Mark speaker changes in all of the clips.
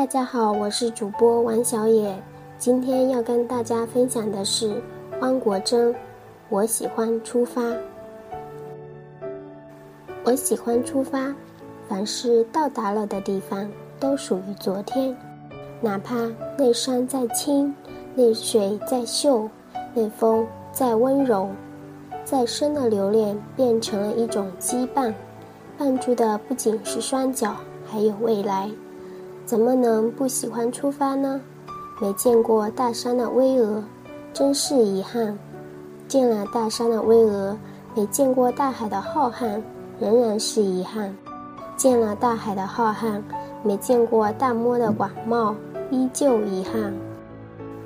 Speaker 1: 大家好，我是主播王小野。今天要跟大家分享的是汪国真。我喜欢出发，我喜欢出发。凡是到达了的地方，都属于昨天。哪怕那山再青，那水再秀，那风再温柔，再深的留恋变成了一种羁绊，绊住的不仅是双脚，还有未来。怎么能不喜欢出发呢？没见过大山的巍峨，真是遗憾；见了大山的巍峨，没见过大海的浩瀚，仍然是遗憾；见了大海的浩瀚，没见过大漠的广袤，依旧遗憾；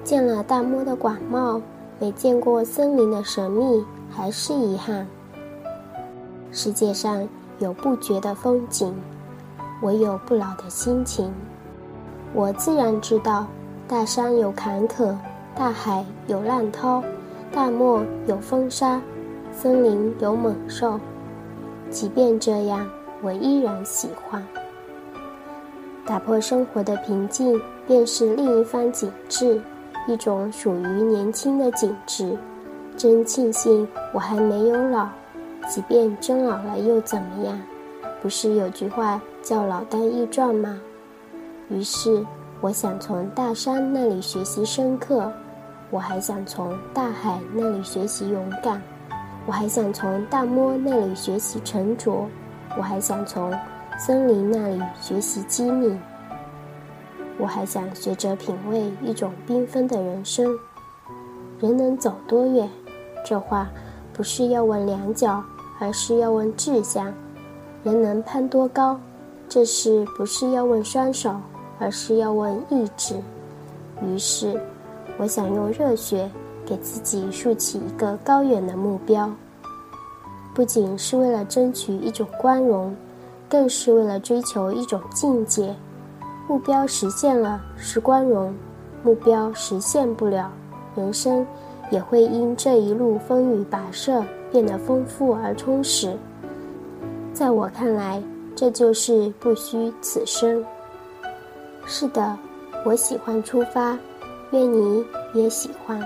Speaker 1: 见了大漠的广袤，没见过森林的神秘，还是遗憾。世界上有不绝的风景，唯有不老的心情。我自然知道，大山有坎坷，大海有浪涛，大漠有风沙，森林有猛兽。即便这样，我依然喜欢。打破生活的平静，便是另一番景致，一种属于年轻的景致。真庆幸我还没有老，即便真老了又怎么样？不是有句话叫“老当益壮”吗？于是，我想从大山那里学习深刻，我还想从大海那里学习勇敢，我还想从大漠那里学习沉着，我还想从森林那里学习机敏，我还想学着品味一种缤纷的人生。人能走多远？这话不是要问两脚，而是要问志向。人能攀多高？这事不是要问双手。而是要问意志。于是，我想用热血给自己竖起一个高远的目标，不仅是为了争取一种光荣，更是为了追求一种境界。目标实现了是光荣，目标实现不了，人生也会因这一路风雨跋涉变得丰富而充实。在我看来，这就是不虚此生。是的，我喜欢出发，愿你也喜欢。